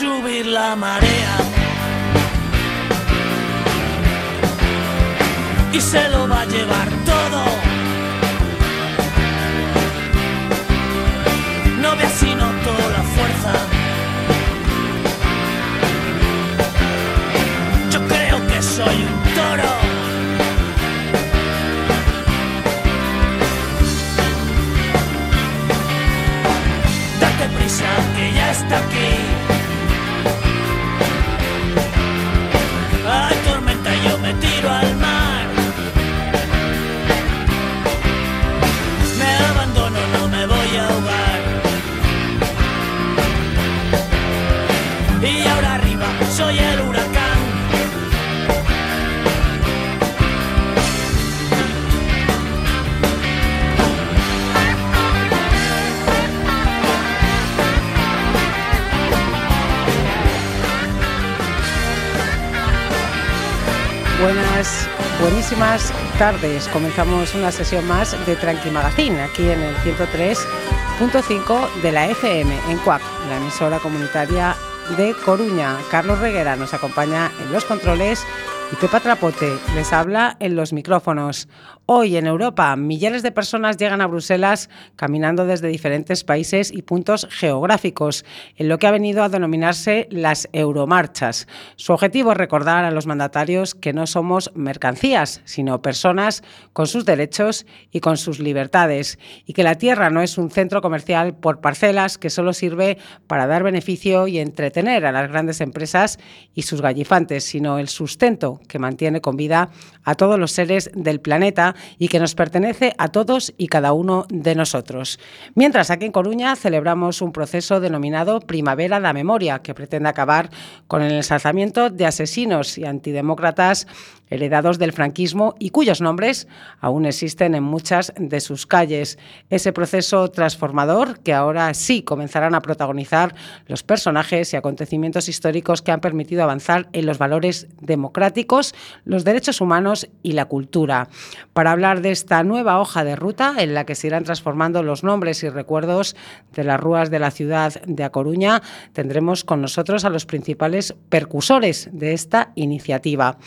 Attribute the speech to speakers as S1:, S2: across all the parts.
S1: subir la marea. Y se lo va a llevar todo. No ve así noto la fuerza. Yo creo que soy un toro. Date prisa que ya está aquí.
S2: Buenísimas tardes. Comenzamos una sesión más de Tranqui Magazine aquí en el 103.5 de la FM en CUAC, la emisora comunitaria de Coruña. Carlos Reguera nos acompaña en los controles y Pepa Trapote les habla en los micrófonos. Hoy en Europa, millares de personas llegan a Bruselas caminando desde diferentes países y puntos geográficos, en lo que ha venido a denominarse las Euromarchas. Su objetivo es recordar a los mandatarios que no somos mercancías, sino personas con sus derechos y con sus libertades, y que la tierra no es un centro comercial por parcelas que solo sirve para dar beneficio y entretener a las grandes empresas y sus gallifantes, sino el sustento que mantiene con vida a todos los seres del planeta y que nos pertenece a todos y cada uno de nosotros. Mientras aquí en Coruña celebramos un proceso denominado Primavera da Memoria, que pretende acabar con el ensalzamiento de asesinos y antidemócratas heredados del franquismo y cuyos nombres aún existen en muchas de sus calles. Ese proceso transformador que ahora sí comenzarán a protagonizar los personajes y acontecimientos históricos que han permitido avanzar en los valores democráticos, los derechos humanos y la cultura. Para hablar de esta nueva hoja de ruta en la que se irán transformando los nombres y recuerdos de las rúas de la ciudad de A Coruña, tendremos con nosotros a los principales percusores de esta iniciativa.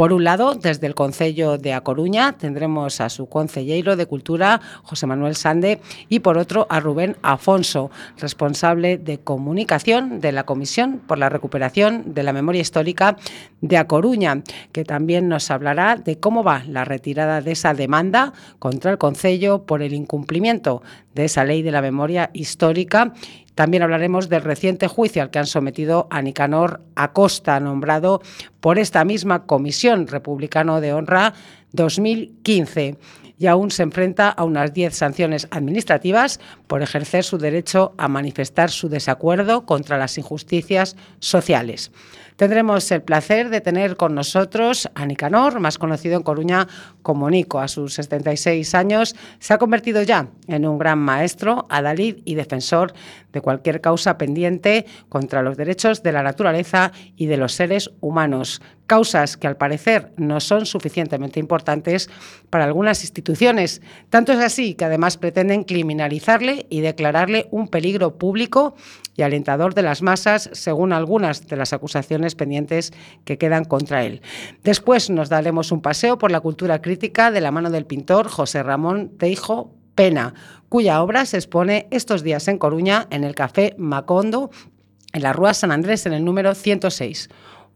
S2: Por un lado, desde el Concello de A Coruña tendremos a su concejero de Cultura, José Manuel Sande, y por otro a Rubén Afonso, responsable de comunicación de la Comisión por la Recuperación de la Memoria Histórica de A Coruña, que también nos hablará de cómo va la retirada de esa demanda contra el Concello por el incumplimiento de esa ley de la memoria histórica también hablaremos del reciente juicio al que han sometido a Nicanor Acosta, nombrado por esta misma Comisión Republicano de Honra 2015 y aún se enfrenta a unas 10 sanciones administrativas por ejercer su derecho a manifestar su desacuerdo contra las injusticias sociales. Tendremos el placer de tener con nosotros a Nicanor, más conocido en Coruña como Nico. A sus 76 años se ha convertido ya en un gran maestro, adalid y defensor de cualquier causa pendiente contra los derechos de la naturaleza y de los seres humanos. Causas que al parecer no son suficientemente importantes para algunas instituciones. Tanto es así que además pretenden criminalizarle y declararle un peligro público y alentador de las masas, según algunas de las acusaciones pendientes que quedan contra él. Después nos daremos un paseo por la cultura crítica de la mano del pintor José Ramón Teijo Pena, cuya obra se expone estos días en Coruña en el Café Macondo, en la Rúa San Andrés, en el número 106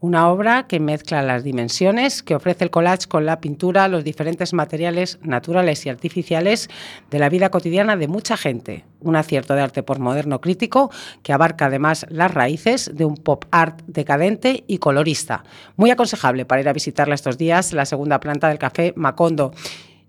S2: una obra que mezcla las dimensiones que ofrece el collage con la pintura, los diferentes materiales naturales y artificiales de la vida cotidiana de mucha gente. Un acierto de arte por moderno crítico que abarca además las raíces de un pop art decadente y colorista. Muy aconsejable para ir a visitarla estos días, la segunda planta del Café Macondo.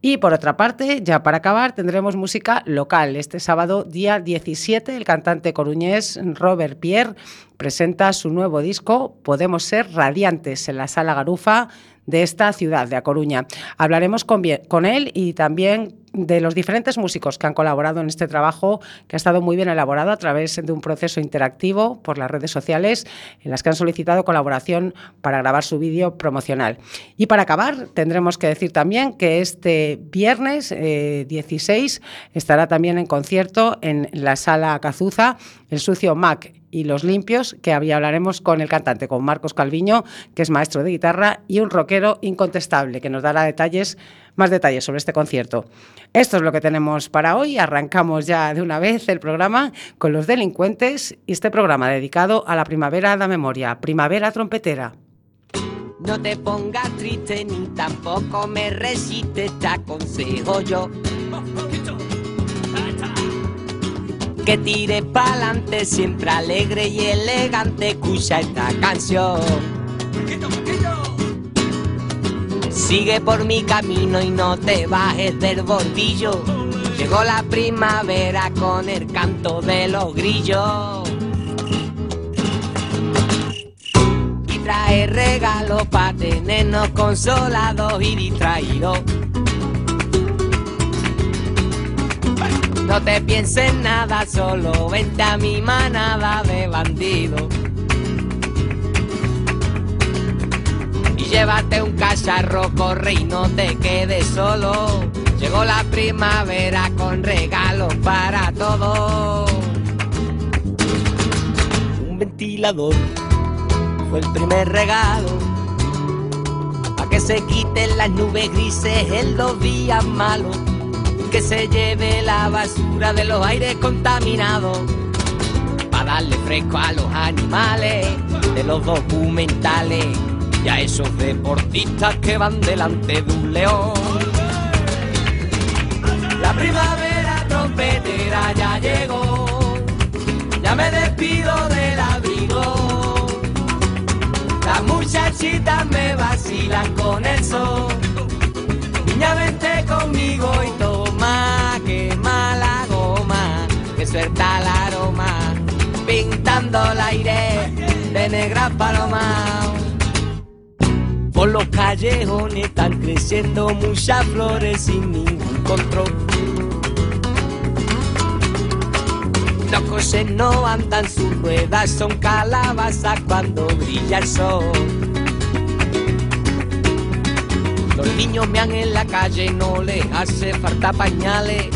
S2: Y por otra parte, ya para acabar, tendremos música local. Este sábado, día 17, el cantante coruñés Robert Pierre presenta su nuevo disco Podemos ser radiantes en la sala Garufa de esta ciudad, de A Coruña. Hablaremos con, él y también de los diferentes músicos que han colaborado en este trabajo, que ha estado muy bien elaborado a través de un proceso interactivo por las redes sociales, en las que han solicitado colaboración para grabar su vídeo promocional. Y para acabar, tendremos que decir también que este viernes 16 eh, estará también en concierto en la sala Cazuza, el sucio Mac y los limpios, que hablaremos con el cantante, con Marcos Calviño, que es maestro de guitarra, y un rockero incontestable, que nos dará detalles, más detalles sobre este concierto. Esto es lo que tenemos para hoy. Arrancamos ya de una vez el programa con los delincuentes y este programa dedicado a la primavera de la memoria, primavera trompetera.
S3: No te pongas triste ni tampoco me resistes, te aconsejo yo que tire pa'lante, siempre alegre y elegante, escucha esta canción. Sigue por mi camino y no te bajes del bordillo. Llegó la primavera con el canto de los grillos. Y trae regalos para tenernos consolados y distraídos. No te pienses nada, solo vente a mi manada de bandidos. Y llévate un cacharro, corre y no te quedes solo. Llegó la primavera con regalos para todos. Un ventilador fue el primer regalo. para que se quiten las nubes grises en los días malos que se lleve la basura de los aires contaminados para darle fresco a los animales de los documentales y a esos deportistas que van delante de un león. La primavera trompetera ya llegó, ya me despido del abrigo. Las muchachitas me vacilan con el sol, niña vente conmigo y todo suelta el aroma, pintando el aire de negra paloma. Por los callejones están creciendo muchas flores sin ningún control. Los coches no andan, sus ruedas son calabazas cuando brilla el sol. Los niños mean en la calle, no les hace falta pañales.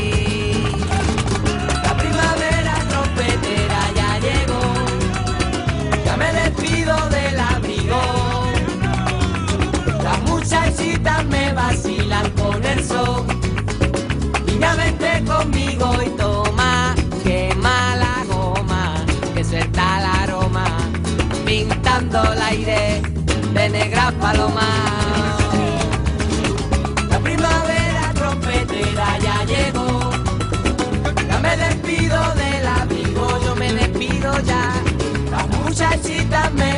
S3: El aire de negras palomas. ya llegó. Ya me despido del amigo, yo me despido ya. Las muchachitas me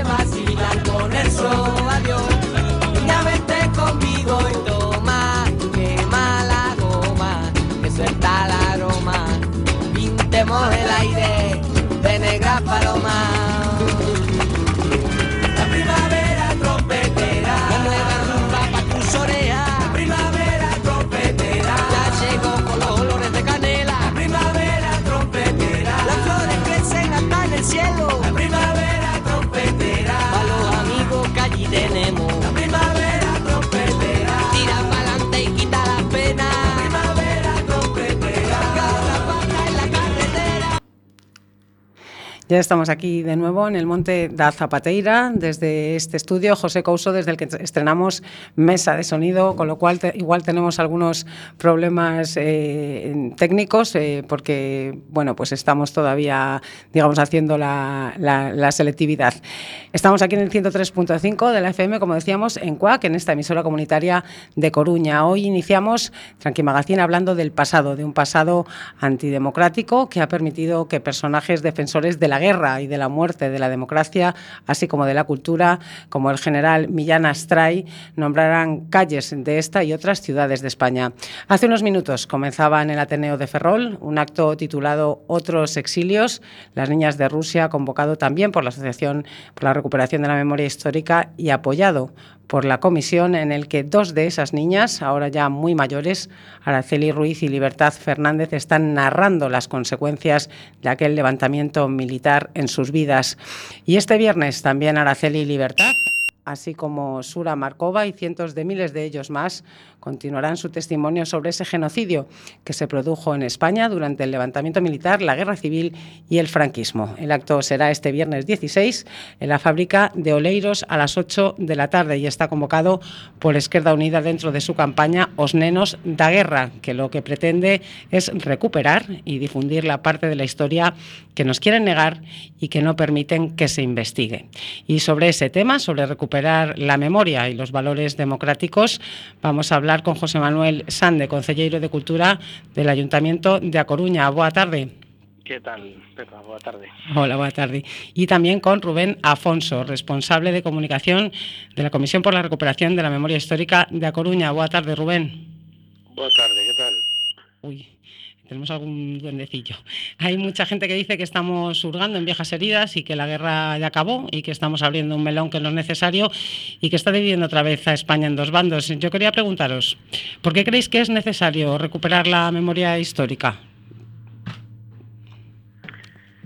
S3: Ya
S2: estamos aquí de nuevo en el Monte da Zapateira, desde este estudio, José Couso, desde el que estrenamos mesa de sonido, con lo cual igual tenemos algunos problemas eh, técnicos, eh, porque bueno, pues estamos todavía, digamos, haciendo la, la, selectividad. Estamos aquí en el 103.5 de la FM, como decíamos, en CUAC, en esta emisora comunitaria de Coruña. Hoy iniciamos Tranqui Magazine hablando del pasado, de un pasado antidemocrático que ha permitido que personajes defensores de la guerra y de la muerte de la democracia, así como de la cultura, como el general Millán Astray, nombrarán calles de esta y otras ciudades de España. Hace unos minutos comenzaba en el Ateneo de Ferrol un acto titulado Otros exilios, las niñas de Rusia, convocado también por la Asociación por la Recuperación de la Memoria Histórica y apoyado por la comisión en el que dos de esas niñas, ahora ya muy mayores, Araceli Ruiz y Libertad Fernández, están narrando las consecuencias de aquel levantamiento militar en sus vidas. Y este viernes también Araceli y Libertad así como Sura Markova y cientos de miles de ellos más, continuarán su testimonio sobre ese genocidio que se produjo en España durante el levantamiento militar, la guerra civil y el franquismo. El acto será este viernes 16 en la fábrica de Oleiros a las 8 de la tarde y está convocado por Izquierda Unida dentro de su campaña Os Nenos da Guerra, que lo que pretende es recuperar y difundir la parte de la historia que nos quieren negar y que no permiten que se investigue. Y sobre ese tema, sobre recuperar la memoria y los valores democráticos, vamos a hablar con José Manuel Sande, consejero de Cultura del Ayuntamiento de A Coruña. Boa tarde.
S4: ¿Qué tal, Pepa? Boa tarde.
S2: Hola, boa tarde. Y también con Rubén Afonso, responsable de comunicación de la Comisión por la Recuperación de la Memoria Histórica de A Coruña. Boa tarde, Rubén.
S4: Boa tarde, ¿qué tal?
S2: Uy, tenemos algún duendecillo. Hay mucha gente que dice que estamos hurgando en viejas heridas y que la guerra ya acabó y que estamos abriendo un melón que no es necesario y que está dividiendo otra vez a España en dos bandos. Yo quería preguntaros, ¿por qué creéis que es necesario recuperar la memoria histórica?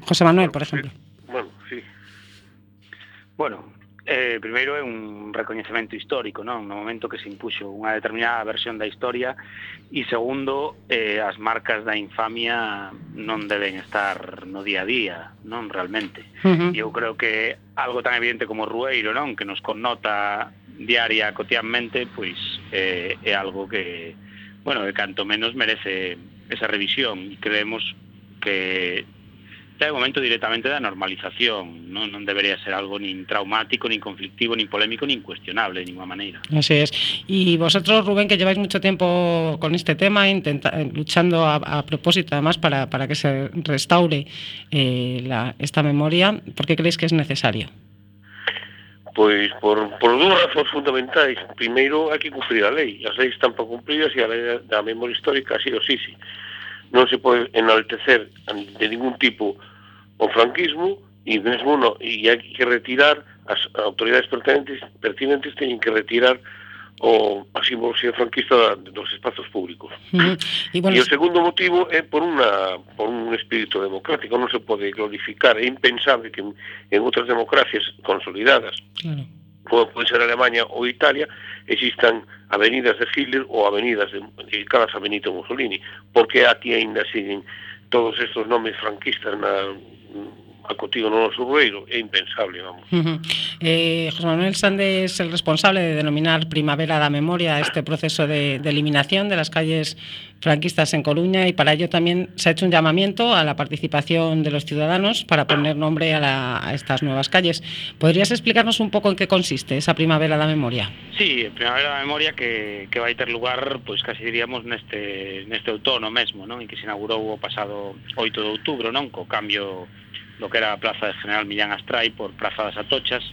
S2: José Manuel, por ejemplo.
S4: Bueno, sí. Bueno, Eh, primeiro é un recoñecemento histórico, non? No momento que se impuxo unha determinada versión da historia e segundo, eh, as marcas da infamia non deben estar no día a día, non realmente. Uh -huh. E eu creo que algo tan evidente como Rueiro, non? Que nos connota diaria, cotidianmente, pois eh, é algo que, bueno, que canto menos merece esa revisión e creemos que o momento directamente da normalización, non, non debería ser algo nin traumático, nin conflictivo, nin polémico, nin cuestionable de ninguna maneira.
S2: Así es. Y vosotros, Rubén, que lleváis mucho tiempo con este tema, intenta, luchando a, a propósito además para, para que se restaure eh, la, esta memoria, ¿por qué creéis que es necesario?
S5: Pois por, por dúas razóns fundamentais. Primeiro, hai que cumprir a lei. As leis están para cumpridas e a lei da memoria histórica así o sí, sí non se pode enaltecer de ningún tipo o franquismo e mesmo no, e hai que retirar as autoridades pertinentes, pertinentes teñen que retirar o a simboloxía franquista dos espazos públicos. Uh -huh. E, bueno, e o segundo motivo é por unha por un espírito democrático, non se pode glorificar, é impensable que en outras democracias consolidadas claro como pode ser Alemania ou Italia, existan avenidas de Hitler ou avenidas de, dedicadas a Benito Mussolini, porque aquí aínda siguen todos estos nomes franquistas? Na, acotido no noso rueiro, é impensable, vamos.
S2: Uh -huh. eh, José Manuel Sande es el responsable de denominar Primavera da Memoria este proceso de, de eliminación de las calles franquistas en Coruña y para ello también se ha hecho un llamamiento a la participación de los ciudadanos para poner nombre a, la, a estas nuevas calles. ¿Podrías explicarnos un poco en qué consiste esa Primavera da Memoria?
S4: Sí, Primavera da Memoria que, que vai ter lugar, pois casi diríamos neste, neste outono mesmo, non? E que se inaugurou o pasado 8 de outubro, non? Co cambio lo que era a Praza de General Millán Astrai por Praza das Atochas.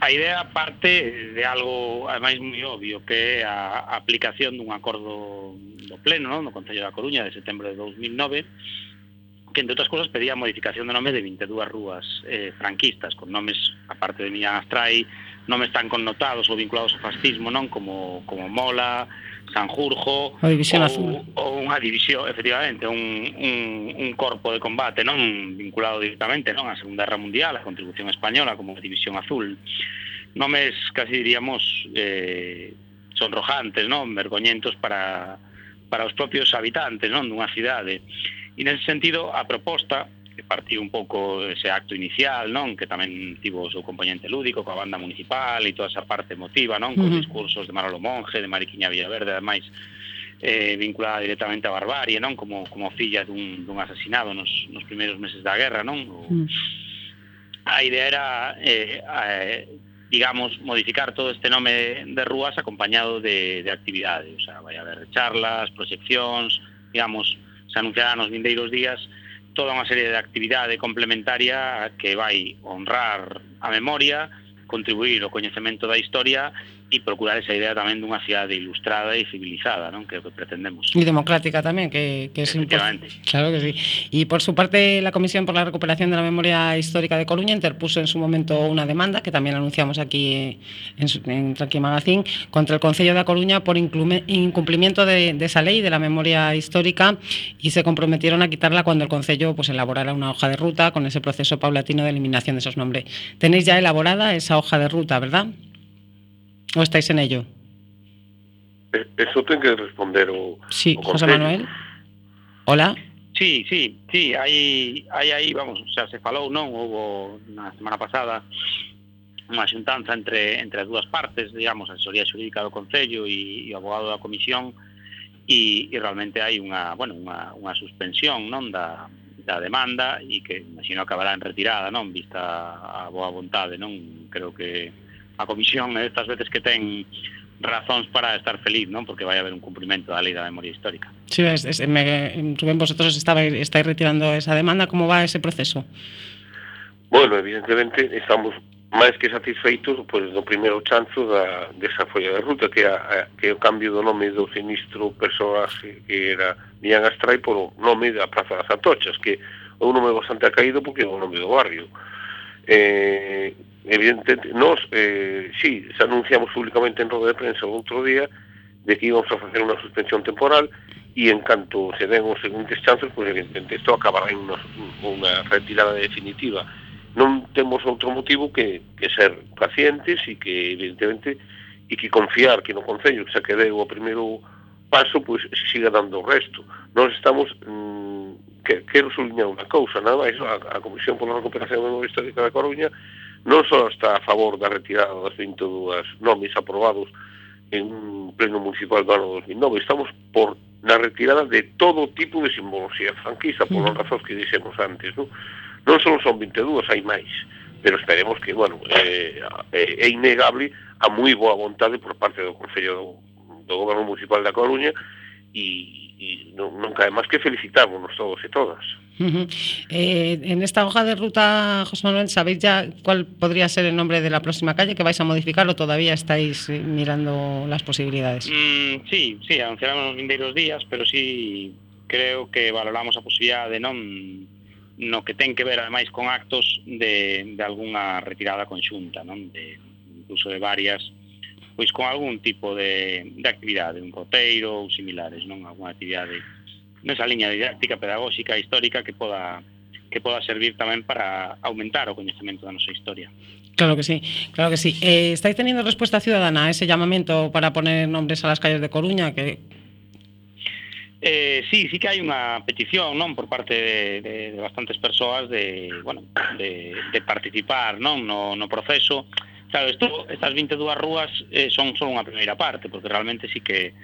S4: A idea parte de algo, ademais, moi obvio, que é a aplicación dun acordo do Pleno, non? no Concello da Coruña, de setembro de 2009, que, entre outras cosas, pedía a modificación do nome de 22 rúas eh, franquistas, con nomes, aparte de Millán Astrai, nomes tan connotados ou vinculados ao fascismo, non? Como, como Mola, Sanjurjo
S2: ou,
S4: ou unha división, efectivamente, un, un, un corpo de combate non vinculado directamente non á Segunda Guerra Mundial, a contribución española como División Azul. Nomes, casi diríamos, eh, sonrojantes, non? Vergoñentos para, para os propios habitantes non dunha cidade. E nese sentido, a proposta que partiu un pouco ese acto inicial, non? Que tamén tivo o seu componente lúdico coa banda municipal e toda esa parte emotiva, non? con uh -huh. discursos de Manolo Monge, de Mariquiña Villaverde, ademais eh, vinculada directamente á barbarie, non? Como, como filla dun, dun asesinado nos, nos primeiros meses da guerra, non? O, uh -huh. A idea era, eh, eh, digamos, modificar todo este nome de rúas acompañado de, de actividades. O sea, vai haber charlas, proxeccións, digamos, se anunciará nos vindeiros días toda unha serie de actividade complementaria que vai honrar a memoria, contribuir ao coñecemento da historia e procurar esa idea tamén dunha cidade ilustrada e civilizada, non? que é o que pretendemos.
S2: E democrática tamén, que, que es importante. Claro que sí. Y por su parte, la Comisión por la Recuperación de la Memoria Histórica de Coruña interpuso en su momento una demanda, que también anunciamos aquí en, en Tranqui Magazine, contra el Concello de Coruña por incumplimiento de, de, esa ley de la memoria histórica y se comprometieron a quitarla cuando el Concello pues, elaborara una hoja de ruta con ese proceso paulatino de eliminación de esos nombres. Tenéis ya elaborada esa hoja de ruta, ¿verdad? Ou estáis en ello?
S5: Eh, eso ten que responder o
S2: Sí, o José Manuel. Hola.
S4: Sí, sí, sí, aí, aí, aí, vamos, xa se falou, non? Houve na semana pasada unha xuntanza entre, entre as dúas partes, digamos, a asesoría xurídica do Concello e, e o abogado da Comisión, e, e realmente hai unha, bueno, unha, unha suspensión non da, da demanda e que imagino acabará en retirada, non? Vista a boa vontade, non? Creo que a comisión estas veces que ten razóns para estar feliz, non? Porque vai haber un cumprimento da Lei da Memoria Histórica.
S2: Sí, es, es, me, Rubén, vosotros estabais, estáis retirando esa demanda, como va ese proceso?
S5: Bueno, evidentemente estamos máis que satisfeitos pois, do primeiro chanzo da, desa folla de ruta que, a, a, que o cambio do nome do sinistro personaxe que era Millán Astray polo nome da Praza das Atochas que é un nome bastante acaído porque é o nome do barrio eh, evidentemente, nós, eh, sí, se anunciamos públicamente en roda de prensa o outro día de que íbamos a facer unha suspensión temporal e en canto se den os seguintes chances, pois pues, evidentemente isto acabará en unha, unha retirada definitiva. Non temos outro motivo que, que ser pacientes e que evidentemente e que confiar que no Concello xa que deu o primeiro paso, pois pues, se siga dando o resto. Nós estamos mm, que, quero subliñar unha cousa, nada máis, a, a Comisión pola Recuperación da Memoria Histórica da Coruña non só está a favor da retirada das 22 nomes aprobados en un pleno municipal do ano 2009, estamos por na retirada de todo tipo de simbología franquista, por as razóns que dixemos antes, non? Non só son 22, hai máis, pero esperemos que, bueno, eh, é, é innegable a moi boa vontade por parte do Concello do, do Goberno Municipal da Coruña e, e non, non cae máis que felicitámonos todos e todas.
S2: Uh -huh. eh, en esta hoja de ruta, José Manuel, ¿sabéis ya cuál podría ser el nombre de la próxima calle que vais a modificar o todavía estáis eh, mirando las posibilidades?
S4: Mm, sí, sí, anunciaremos los vindeiros días, pero sí creo que valoramos a posibilidad de non no que ten que ver ademais con actos de, de alguna retirada conxunta, non? De, incluso de varias pois con algún tipo de, de actividade, un roteiro ou similares, non? Alguna actividade nesa liña didáctica, pedagóxica, histórica que poda que poda servir tamén para aumentar o coñecemento da nosa historia.
S2: Claro que sí, claro que sí. Eh, estáis teniendo resposta ciudadana a ese llamamento para poner nombres a las calles de Coruña que
S4: Eh, sí, sí que hai unha petición, non, por parte de, de, de bastantes persoas de, bueno, de, de participar, non, no, no proceso. Claro, isto, estas 22 rúas eh, son só unha primeira parte, porque realmente sí que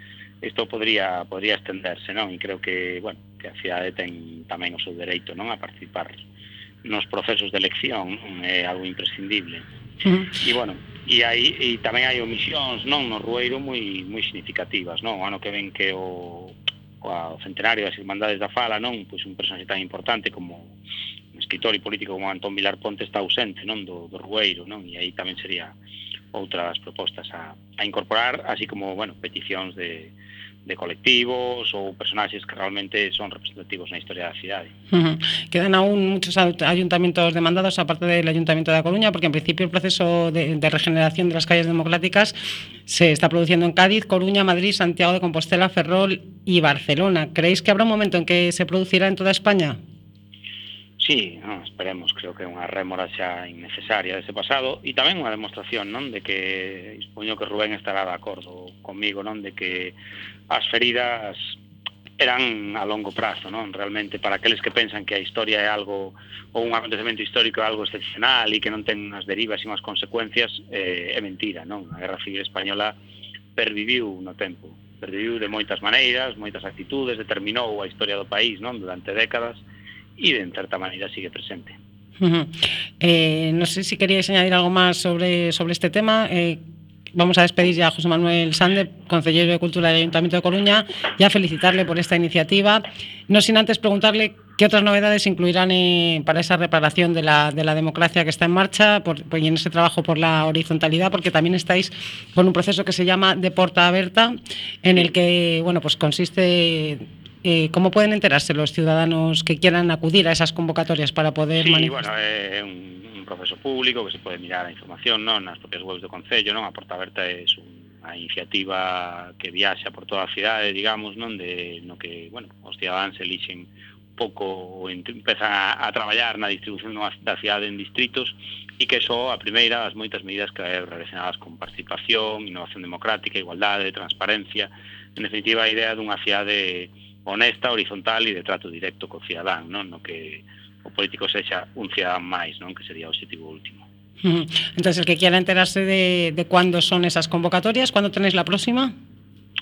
S4: isto podría podría estenderse, non? E creo que, bueno, que a cidade ten tamén o seu dereito, non, a participar nos procesos de elección, non? é algo imprescindible. Uh -huh. E bueno, e aí e tamén hai omisións, non, no Rueiro moi moi significativas, non? O ano que ven que o o centenario das Irmandades da Fala, non, pois un personaxe tan importante como un escritor e político como Antón Vilar Ponte está ausente, non, do, do Rueiro, non? E aí tamén sería outras propostas a, a incorporar, así como, bueno, peticións de, de colectivos ou personaxes que realmente son representativos na historia da cidade.
S2: Uh -huh. Quedan aún muchos ayuntamientos demandados, aparte del Ayuntamiento de A Coruña, porque en principio el proceso de regeneración de las calles democráticas se está produciendo en Cádiz, Coruña, Madrid, Santiago de Compostela, Ferrol y Barcelona. ¿Creéis que habrá un momento en que se producirá en toda España?
S4: Sí, no, esperemos, creo que é unha rémora xa innecesaria dese pasado e tamén unha demostración, non, de que supoño que Rubén estará de acordo comigo, non, de que as feridas eran a longo prazo, non? Realmente para aqueles que pensan que a historia é algo ou un acontecemento histórico é algo excepcional e que non ten unhas derivas e unhas consecuencias, eh, é mentira, non? A Guerra Civil Española perviviu no tempo, perviviu de moitas maneiras, moitas actitudes, determinou a historia do país, non? Durante décadas, e de en certa maneira sigue presente.
S2: Eh, non sei se queríais añadir algo máis sobre, sobre este tema. Eh, vamos a despedir ya a José Manuel Sande, consejero de Cultura del Ayuntamiento de Coruña, y a felicitarle por esta iniciativa. No sin antes preguntarle qué otras novedades incluirán para esa reparación de la, de la, democracia que está en marcha por, y en ese trabajo por la horizontalidad, porque también estáis con un proceso que se llama de porta abierta, en el que bueno, pues consiste Eh, ¿Cómo pueden enterarse los ciudadanos que quieran acudir a esas convocatorias para poder
S4: sí,
S2: manifestar?
S4: bueno, eh, un, un, proceso público que se puede mirar a información non nas propias webs do Concello, non? A Porta Aberta é unha iniciativa que viaxa por toda a cidade, digamos, non? De, no que, bueno, os cidadáns elixen pouco empezan a, a traballar na distribución da cidade en distritos e que só a primeira das moitas medidas que relacionadas con participación, innovación democrática, igualdade, transparencia, en definitiva a idea dunha cidade honesta, horizontal e de trato directo co cidadán, non? no que o político sexa un cidadán máis, non que sería o objetivo último.
S2: Entonces, el que quiera enterarse de, de cuándo son esas convocatorias, ¿cuándo tenéis la próxima?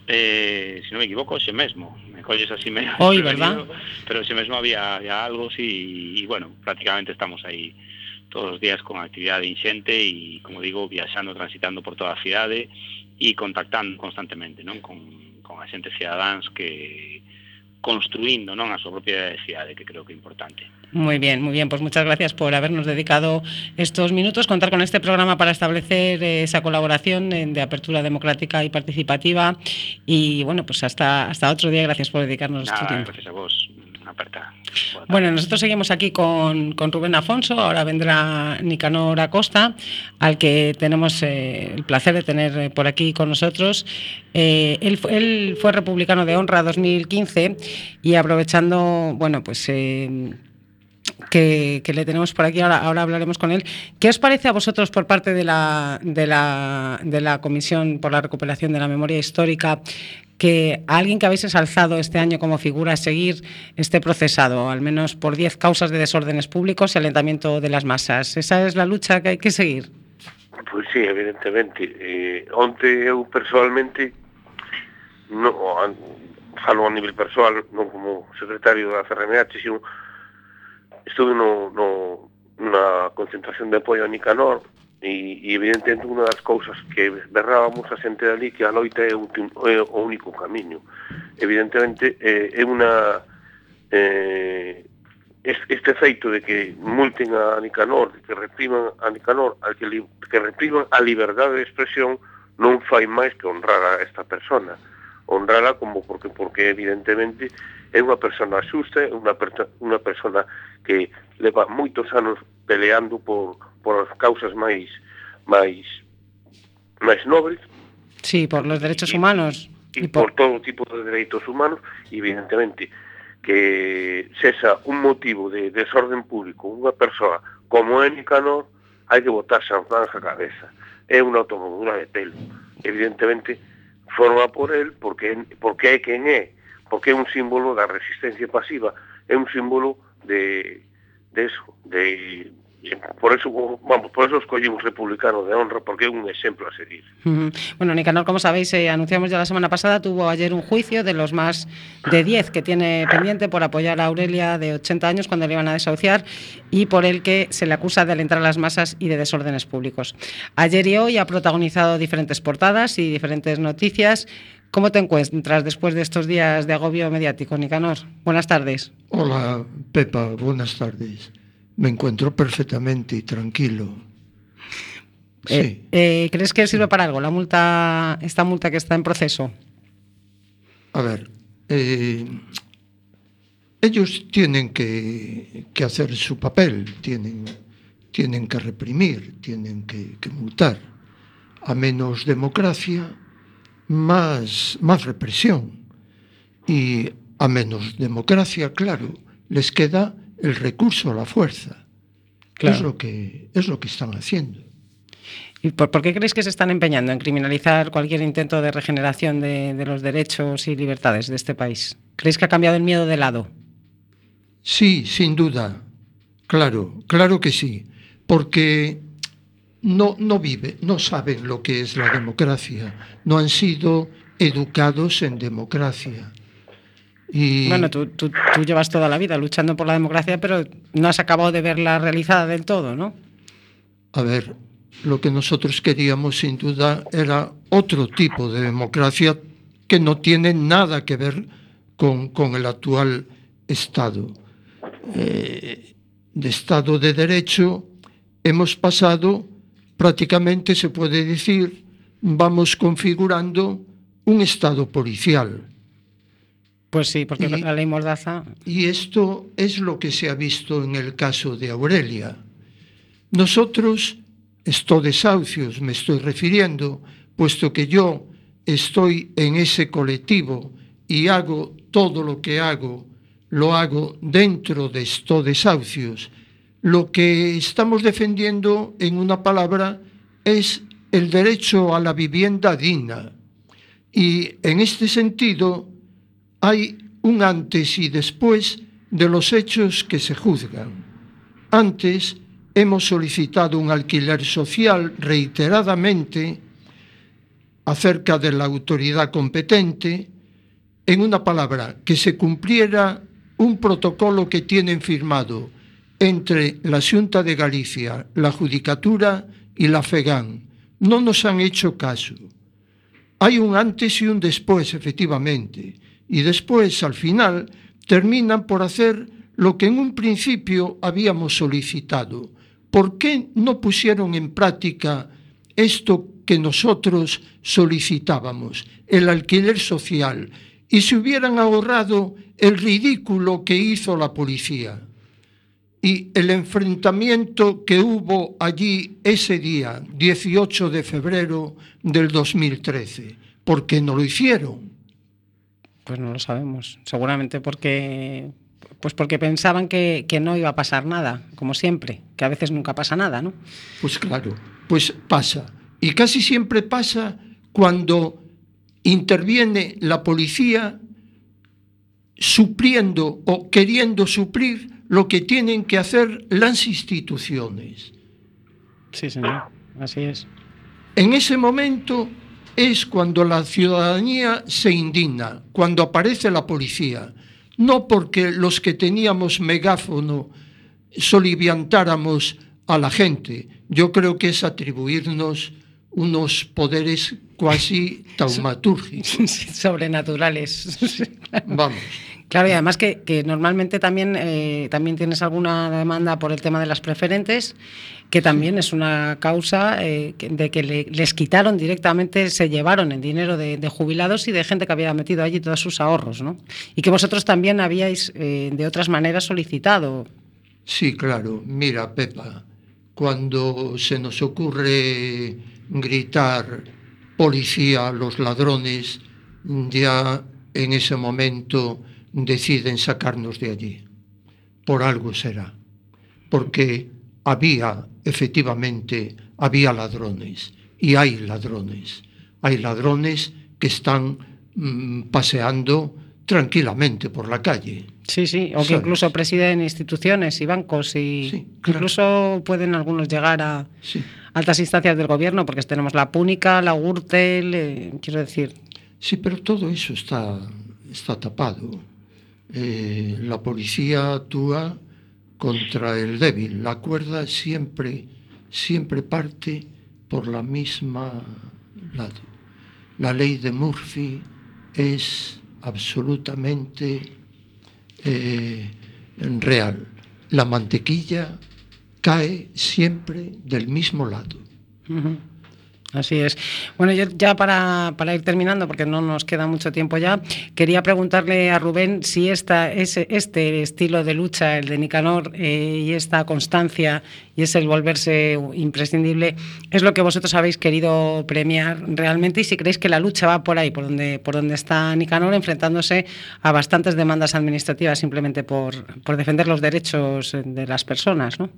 S4: Eh, si non me equivoco, ese mesmo. Me colles así me...
S2: Hoy, ¿verdad?
S4: Pero ese mesmo había, había algo, sí, y, bueno, prácticamente estamos ahí todos os días con actividade inxente e, como digo, viaxando, transitando por toda a cidade e contactando constantemente, non? Con, con a xente cidadáns que, construindo non a súa propia cidade, que creo que é importante.
S2: Muy bien, muy bien, pois pues muchas gracias por habernos dedicado estos minutos, contar con este programa para establecer eh, esa colaboración eh, de apertura democrática y participativa y bueno, pues hasta hasta otro día, gracias por dedicarnos
S4: Nada,
S2: este tiempo.
S4: Gracias a vos.
S2: Bueno, nosotros seguimos aquí con, con, Rubén Afonso, ahora vendrá Nicanor Acosta, al que tenemos eh, el placer de tener por aquí con nosotros. Eh, él, él, fue republicano de honra 2015 y aprovechando, bueno, pues... Eh, que, le tenemos por aquí, ahora, ahora, hablaremos con él. ¿Qué os parece a vosotros por parte de la, de, la, de la Comisión por la Recuperación de la Memoria Histórica que alguien que habéis ensalzado este año como figura a seguir este procesado, al menos por 10 causas de desórdenes públicos y alentamiento de las masas? ¿Esa es la lucha que hai que seguir?
S5: Pois sí, evidentemente. Eh, onte personalmente no, falo a nivel persoal, non como secretario da CRMH, sino estuve no, no, na concentración de apoio a Nicanor e, e evidentemente unha das cousas que berrábamos a xente dali que a loita é, ultim, é o único camiño evidentemente é, é unha eh, este feito de que multen a Nicanor, de que repriman a Nicanor, a que, li, que repriman a liberdade de expresión, non fai máis que honrar a esta persona. Honrala como porque, porque evidentemente, é unha persona xusta, é unha, perso unha persona que leva moitos anos peleando por, por as causas máis máis máis nobres.
S2: Sí, por los derechos y, humanos.
S5: E por... por todo tipo de dereitos humanos, evidentemente, que cesa un motivo de desorden público unha persoa como é Nicanor, hai que botar xanfán a cabeza. É unha automodura de pelo. Evidentemente, forma por él porque, porque é quen é porque é un símbolo da resistencia pasiva, é un símbolo de, eso, por eso vamos, por eso escollimos republicano de honra porque é un exemplo a seguir.
S2: Bueno, Nicanor, como sabéis, eh, anunciamos ya la semana pasada, tuvo ayer un juicio de los más de 10 que tiene pendiente por apoyar a Aurelia de 80 años cuando le iban a desahuciar y por el que se le acusa de alentar a las masas y de desórdenes públicos. Ayer y hoy ha protagonizado diferentes portadas y diferentes noticias. ¿Cómo te encuentras después de estos días de agobio mediático, Nicanor? Buenas tardes.
S6: Hola, Pepa, buenas tardes. Me encuentro perfectamente tranquilo.
S2: Eh, sí. eh, ¿Crees que sirve para algo la multa, esta multa que está en proceso?
S6: A ver, eh, ellos tienen que, que, hacer su papel, tienen, tienen que reprimir, tienen que, que multar. A menos democracia, más, más represión. Y a menos democracia, claro, les queda el recurso a la fuerza. Claro. Es, lo que, es lo que están haciendo.
S2: ¿Y por, por qué creéis que se están empeñando en criminalizar cualquier intento de regeneración de, de los derechos y libertades de este país? ¿Creéis que ha cambiado el miedo de lado?
S6: Sí, sin duda. Claro, claro que sí. Porque no, no vive, no saben lo que es la democracia. No han sido educados en democracia. Y
S2: Bueno, tú, tú- tú llevas toda la vida luchando por la democracia, pero no has acabado de verla realizada del todo, ¿no?
S6: A ver, lo que nosotros queríamos sin duda era otro tipo de democracia que no tiene nada que ver con, con el actual Estado. Eh, de Estado de Derecho hemos pasado, prácticamente se puede decir, vamos configurando un Estado policial.
S2: Pues sí, porque
S6: Y-
S2: la ley Mordaza.
S6: Y esto es lo que se ha visto en el caso de Aurelia. Nosotros, esto desahucios me estoy refiriendo, puesto que yo estoy en ese colectivo y hago todo lo que hago, lo hago dentro de estos desahucios. Lo que estamos defendiendo, en una palabra, es el derecho a la vivienda digna. Y en este sentido, hay un antes y después de los hechos que se juzgan. Antes hemos solicitado un alquiler social reiteradamente acerca de la autoridad competente, en una palabra, que se cumpliera un protocolo que tienen firmado entre la Junta de Galicia, la Judicatura y la FEGAN. No nos han hecho caso. Hay un antes y un después, efectivamente, y después, al final, terminan por hacer lo que en un principio habíamos solicitado. ¿Por qué no pusieron en práctica esto que nosotros solicitábamos, el alquiler social, y se hubieran ahorrado el ridículo que hizo la policía? Y el enfrentamiento que hubo allí ese día, 18 de febrero del 2013. ¿Por qué no lo hicieron?
S2: Pues no lo sabemos. Seguramente porque. Pues porque pensaban que, que no iba a pasar nada, como siempre, que a veces nunca pasa nada, ¿no?
S6: Pues claro, pues pasa. Y casi siempre pasa cuando interviene la policía supliendo o queriendo suplir lo que tienen que hacer las instituciones.
S2: Sí, señor. Así es.
S6: En ese momento es cuando la ciudadanía se indigna, cuando aparece la policía, no porque los que teníamos megáfono soliviantáramos a la gente. Yo creo que es atribuirnos unos poderes cuasi taumatúrgicos.
S2: Sobrenaturales.
S6: Vamos.
S2: Claro, y además que, que normalmente también, eh, también tienes alguna demanda por el tema de las preferentes, que también es una causa eh, de que le- les quitaron directamente, se llevaron el dinero de, de jubilados y de gente que había metido allí todos sus ahorros, ¿no? Y que vosotros también habíais eh, de otras maneras solicitado.
S6: Sí, claro. Mira, Pepa, cuando se nos ocurre gritar policía a los ladrones, ya en ese momento deciden sacarnos de allí. Por algo será. Porque había, efectivamente, había ladrones. Y hay ladrones. Hay ladrones que están mm, paseando tranquilamente por la calle.
S2: Sí, sí, o que
S6: ¿Sabes?
S2: incluso presiden instituciones y bancos y
S6: Sí, claro.
S2: incluso pueden algunos llegar a
S6: Sí.
S2: altas instancias del gobierno, porque tenemos la Púnica, la Gürtel, eh, quiero decir,
S6: Sí, pero todo eso está, está tapado. Eh, la policía actúa contra el débil. La cuerda siempre, siempre parte por la misma lado. La ley de Murphy es absolutamente eh, real. La mantequilla cae siempre del mismo lado.
S2: Así es. Bueno, yo ya para, para ir terminando, porque no nos queda mucho tiempo ya, quería preguntarle a Rubén si esta, ese, este estilo de lucha, el de Nicanor, eh, y esta constancia y es el volverse imprescindible, es lo que vosotros habéis querido premiar realmente y si creéis que la lucha va por ahí, por donde, por donde está Nicanor, enfrentándose a bastantes demandas administrativas simplemente por, por defender los derechos de las personas, ¿no?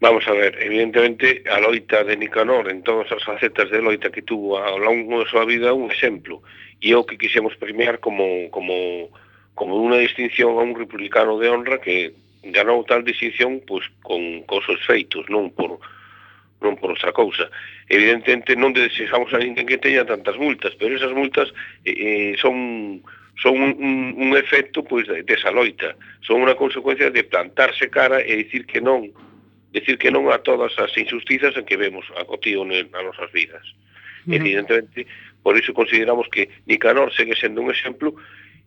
S5: Vamos a ver, evidentemente a loita de Nicanor en todas as facetas de loita que tuvo ao longo da súa vida un exemplo e é o que quixemos premiar como, como, como unha distinción a un republicano de honra que ganou tal distinción pois, con, con seus feitos, non por, non por outra cousa. Evidentemente non desexamos a ninguén que teña tantas multas, pero esas multas eh, eh son son un, un, un efecto pois desa loita, son unha consecuencia de plantarse cara e dicir que non decir que non a todas as injustizas en que vemos a cotío nas nosas vidas. Uh -huh. Evidentemente, por iso consideramos que Nicanor segue sendo un exemplo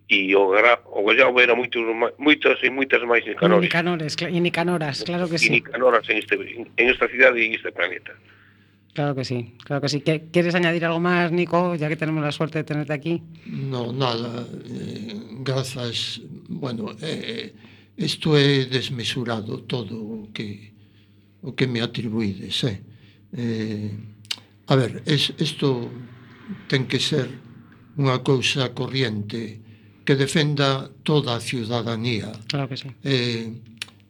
S5: e o, gra, o Gallao era moitos, moitas e moitas máis Nicanores.
S2: Nicanores, e Nicanoras, claro que sí.
S5: E Nicanoras en, este, en esta cidade e en este planeta.
S2: Claro que sí, claro que sí. ¿Quieres añadir algo más, Nico, ya que tenemos la suerte de tenerte aquí?
S6: No, nada. Eh, grazas. Bueno, eh, isto é desmesurado todo o que o que me atribuídes. Eh? Eh, a ver, es, isto ten que ser unha cousa corriente que defenda toda a ciudadanía.
S2: Claro que sí.
S6: Eh,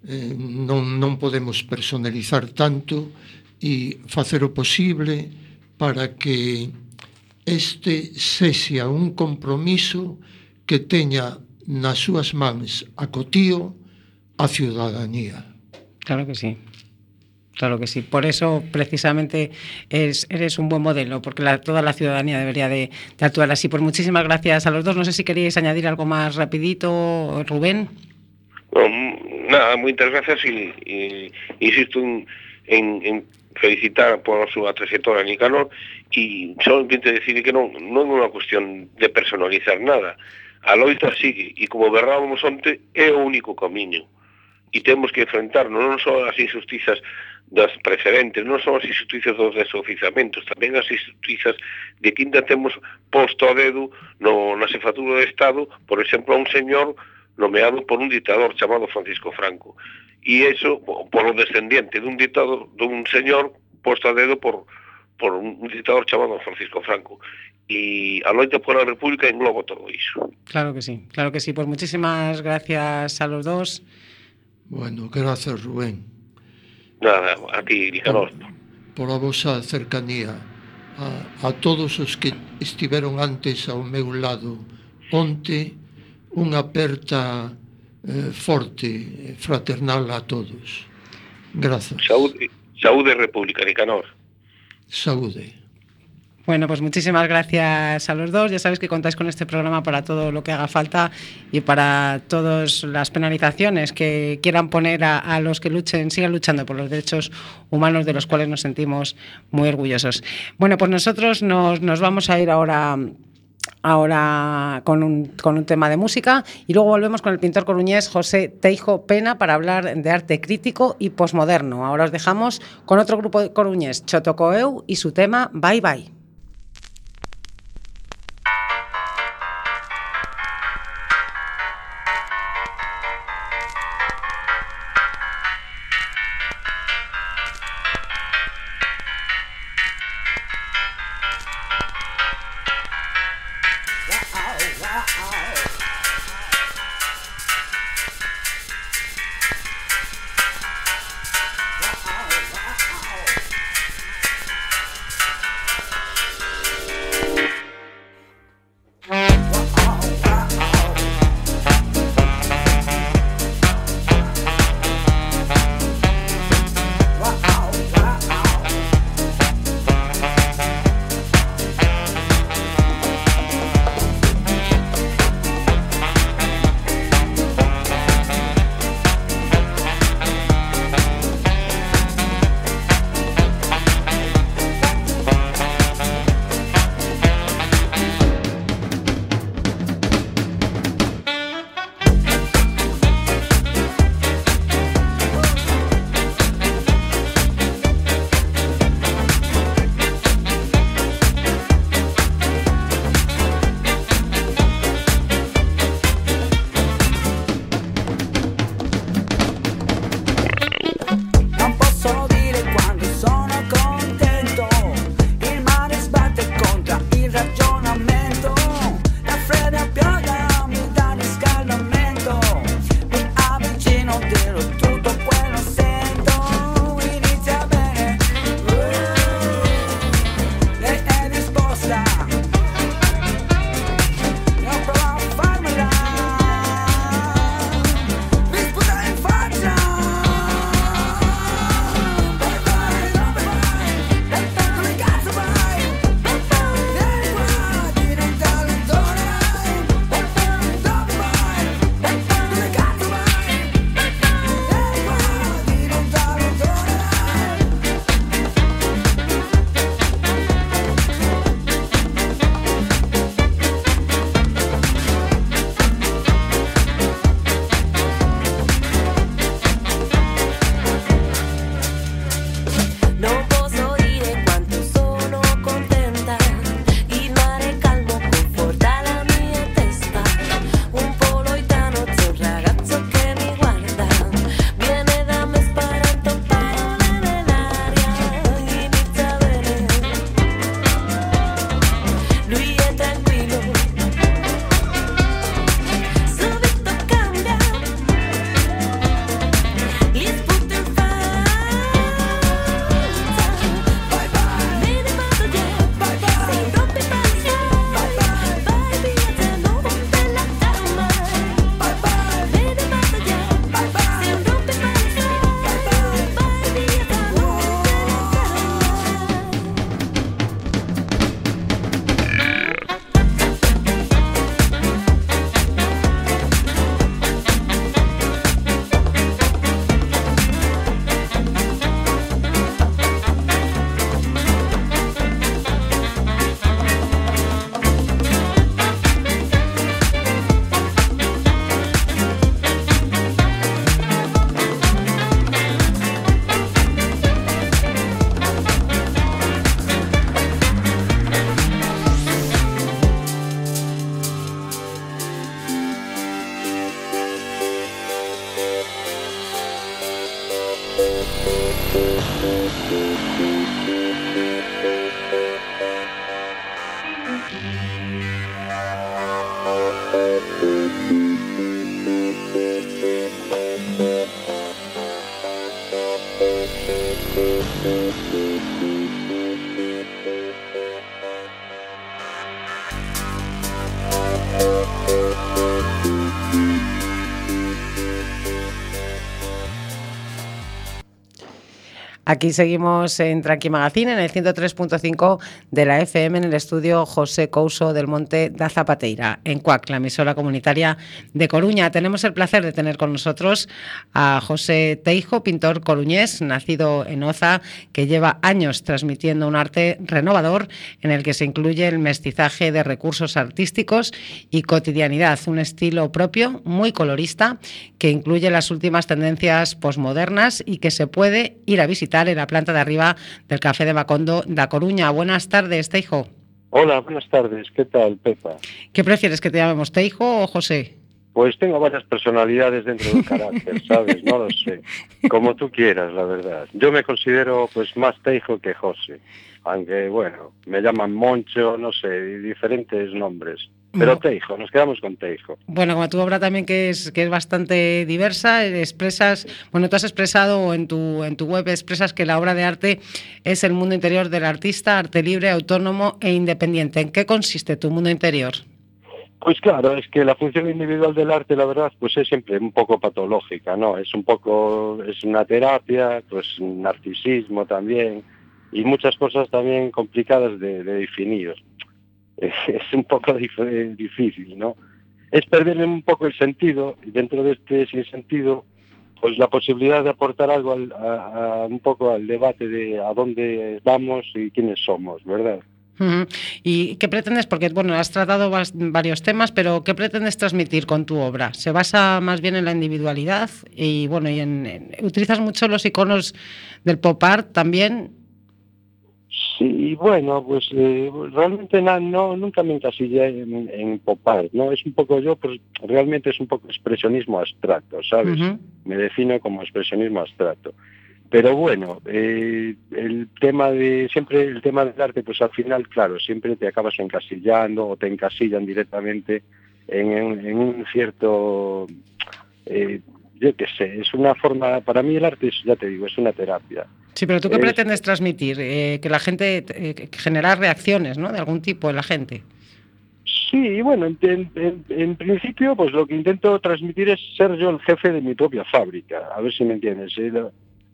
S6: eh, non, non podemos personalizar tanto e facer o posible para que este sexa un compromiso que teña nas súas mans a cotío a ciudadanía.
S2: Claro que sí. Claro que sí. Por eso, precisamente, es, eres un buen modelo, porque la, toda la ciudadanía debería de, actuar así. Pues muchísimas gracias a los dos. No sé si queréis añadir algo más rapidito, Rubén.
S5: No, nada, muchas gracias y, y insisto en, felicitar por súa trayectoria Nicanor e solamente decir que non é unha cuestión de personalizar nada. A loita sigue e como berrábamos onte é o único camiño e temos que enfrentarnos non só as injustizas das preferentes, non só as injusticias dos desoficiamentos, tamén as injusticias de que ainda temos posto a dedo no, na cefatura de Estado, por exemplo, a un señor nomeado por un ditador chamado Francisco Franco. E iso o descendiente dun ditador, dun señor posto a dedo por, por un ditador chamado Francisco Franco. E a loita pola República engloba todo iso.
S2: Claro que sí, claro que sí. Pois pues muchísimas gracias a los dos.
S6: Bueno, gracias Rubén.
S5: Nada, a ti, Nicanor.
S6: a vosa cercanía a, a todos os que estiveron antes ao meu lado onte unha aperta eh, forte, eh, fraternal a todos. Grazas.
S5: Saúde, saúde República, Nicanor.
S6: Saúde.
S2: Bueno, pues muchísimas gracias a los dos. Ya sabéis que contáis con este programa para todo lo que haga falta y para todas las penalizaciones que quieran poner a, a, los que luchen, sigan luchando por los derechos humanos de los cuales nos sentimos muy orgullosos. Bueno, pues nosotros nos, nos vamos a ir ahora ahora con un, con un, tema de música y luego volvemos con el pintor coruñés José Teijo Pena para hablar de arte crítico y posmoderno. Ahora os dejamos con otro grupo de coruñés, Chotocoeu, y su tema Bye Bye. Aquí seguimos en Tranqui Magazine, en el 103.5 de la FM, en el estudio José Couso del Monte da Zapateira, en CUAC, la emisora comunitaria de Coruña. Tenemos el placer de tener con nosotros a José Teijo, pintor coruñés, nacido en Oza, que lleva años transmitiendo un arte renovador en el que se incluye el mestizaje de recursos artísticos y cotidianidad, un estilo propio, muy colorista, que incluye las últimas tendencias posmodernas y que se puede ir a visitar en la planta de arriba del Café de Macondo da Coruña. Buenas tardes, Teijo.
S7: Hola, buenas tardes. ¿Qué tal, Pepa?
S2: ¿Qué prefieres, que te llamemos Teijo o José?
S7: Pues tengo varias personalidades dentro del carácter, ¿sabes? No lo sé. Como tú quieras, la verdad. Yo me considero pues más Teijo que José. Aunque, bueno, me llaman Moncho, no sé, diferentes nombres. Pero Teijo, nos quedamos con Teijo.
S2: Bueno, como tu obra también que es, que es bastante diversa, expresas, bueno, tú has expresado en tu, en tu web, expresas que la obra de arte es el mundo interior del artista, arte libre, autónomo e independiente. ¿En qué consiste tu mundo interior?
S7: Pues claro, es que la función individual del arte, la verdad, pues es siempre un poco patológica, ¿no? Es un poco, es una terapia, pues un narcisismo también, y muchas cosas también complicadas de, de definir. es un poco difícil, ¿no? Es perder un poco el sentido y dentro de este sin sentido, pues la posibilidad de aportar algo al, a, un poco al debate de a dónde vamos y quiénes somos, ¿verdad?
S2: ¿Y qué pretendes? Porque, bueno, has tratado varios temas, pero ¿qué pretendes transmitir con tu obra? ¿Se basa más bien en la individualidad? Y, bueno, y en, utilizas mucho los iconos del pop art también.
S7: Sí, bueno, pues eh, realmente no, no, nunca me encasillé en, en pop art, ¿no? Es un poco yo, pues realmente es un poco expresionismo abstracto, ¿sabes? Uh -huh. Me defino como expresionismo abstracto. Pero bueno, eh, el tema de siempre el tema del arte, pues al final, claro, siempre te acabas encasillando o te encasillan directamente en, en, en un cierto, eh, yo qué sé, es una forma, para mí el arte es, ya te digo, es una terapia.
S2: Sí, pero tú qué es, pretendes transmitir, eh, que la gente, eh, generar reacciones, ¿no? De algún tipo en la gente.
S7: Sí, bueno, en, en, en, principio, pues lo que intento transmitir es ser yo el jefe de mi propia fábrica, a ver si me entiendes. ¿eh?